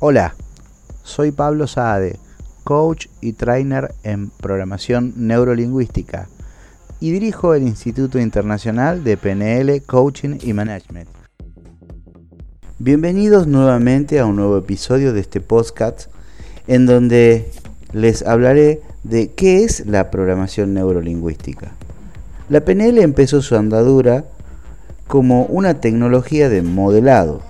Hola, soy Pablo Saade, coach y trainer en programación neurolingüística y dirijo el Instituto Internacional de PNL, Coaching y Management. Bienvenidos nuevamente a un nuevo episodio de este podcast en donde les hablaré de qué es la programación neurolingüística. La PNL empezó su andadura como una tecnología de modelado,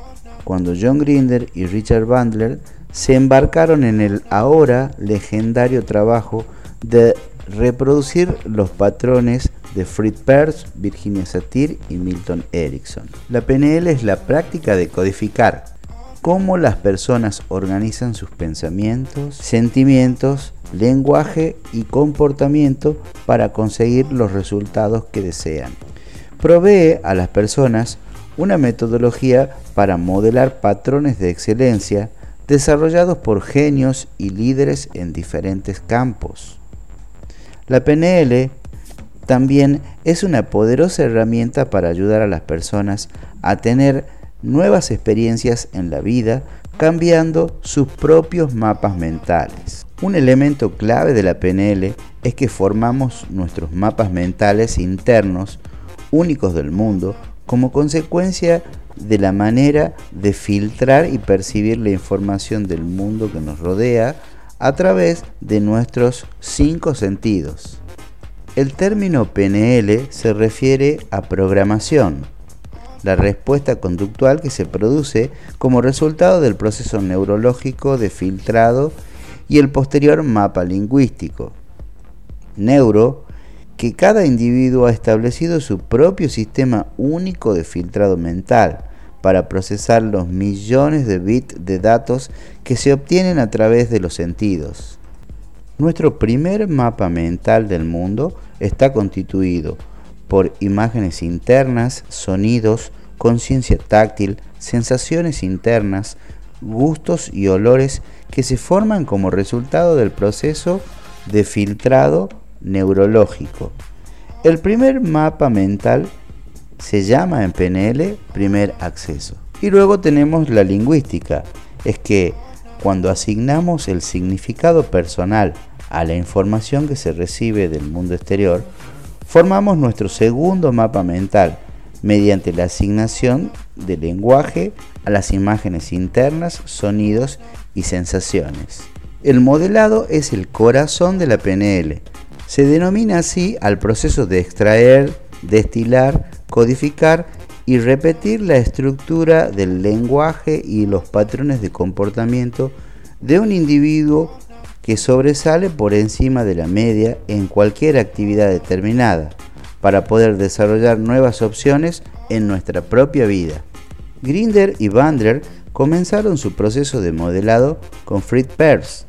cuando John Grinder y Richard Bandler se embarcaron en el ahora legendario trabajo de reproducir los patrones de Fritz Perls, Virginia Satir y Milton Erickson. La PNL es la práctica de codificar cómo las personas organizan sus pensamientos, sentimientos, lenguaje y comportamiento para conseguir los resultados que desean. Provee a las personas una metodología para modelar patrones de excelencia desarrollados por genios y líderes en diferentes campos. La PNL también es una poderosa herramienta para ayudar a las personas a tener nuevas experiencias en la vida cambiando sus propios mapas mentales. Un elemento clave de la PNL es que formamos nuestros mapas mentales internos únicos del mundo como consecuencia de la manera de filtrar y percibir la información del mundo que nos rodea a través de nuestros cinco sentidos. El término PNL se refiere a programación, la respuesta conductual que se produce como resultado del proceso neurológico de filtrado y el posterior mapa lingüístico. Neuro, que cada individuo ha establecido su propio sistema único de filtrado mental para procesar los millones de bits de datos que se obtienen a través de los sentidos. Nuestro primer mapa mental del mundo está constituido por imágenes internas, sonidos, conciencia táctil, sensaciones internas, gustos y olores que se forman como resultado del proceso de filtrado neurológico. El primer mapa mental se llama en PNL primer acceso. Y luego tenemos la lingüística, es que cuando asignamos el significado personal a la información que se recibe del mundo exterior, formamos nuestro segundo mapa mental mediante la asignación de lenguaje a las imágenes internas, sonidos y sensaciones. El modelado es el corazón de la PNL. Se denomina así al proceso de extraer, destilar, codificar y repetir la estructura del lenguaje y los patrones de comportamiento de un individuo que sobresale por encima de la media en cualquier actividad determinada, para poder desarrollar nuevas opciones en nuestra propia vida. Grinder y Bandler comenzaron su proceso de modelado con Fritz Perls,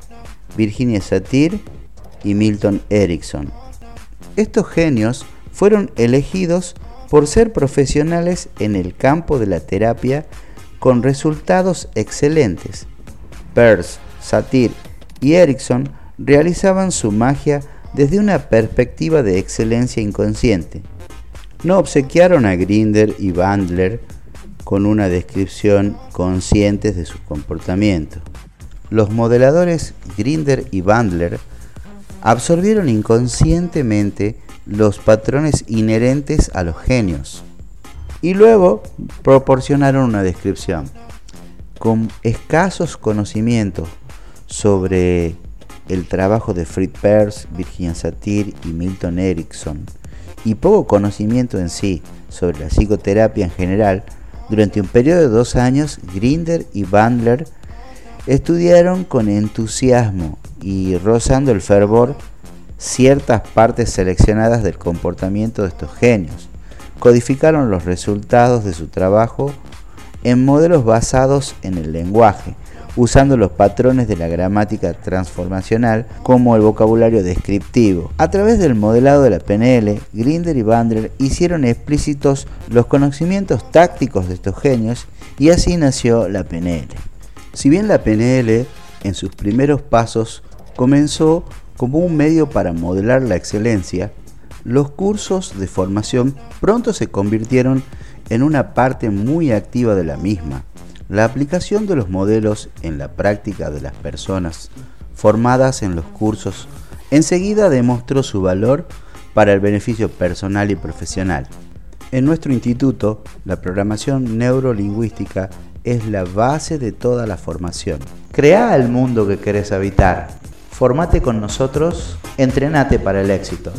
Virginia Satir y Milton Erickson. Estos genios fueron elegidos por ser profesionales en el campo de la terapia con resultados excelentes. Peirce, Satir y Erickson realizaban su magia desde una perspectiva de excelencia inconsciente. No obsequiaron a Grinder y Bandler con una descripción consciente de su comportamiento. Los modeladores Grinder y Bandler absorbieron inconscientemente los patrones inherentes a los genios y luego proporcionaron una descripción. Con escasos conocimientos sobre el trabajo de Fritz Perls, Virginia Satir y Milton Erickson, y poco conocimiento en sí sobre la psicoterapia en general, durante un periodo de dos años, Grinder y Bandler estudiaron con entusiasmo y rozando el fervor ciertas partes seleccionadas del comportamiento de estos genios. Codificaron los resultados de su trabajo en modelos basados en el lenguaje, usando los patrones de la gramática transformacional como el vocabulario descriptivo. A través del modelado de la PNL, Grinder y Bandler hicieron explícitos los conocimientos tácticos de estos genios y así nació la PNL. Si bien la PNL en sus primeros pasos comenzó como un medio para modelar la excelencia, los cursos de formación pronto se convirtieron en una parte muy activa de la misma, la aplicación de los modelos en la práctica de las personas formadas en los cursos enseguida demostró su valor para el beneficio personal y profesional. En nuestro instituto, la programación neurolingüística es la base de toda la formación. Crea el mundo que querés habitar. Formate con nosotros, entrenate para el éxito.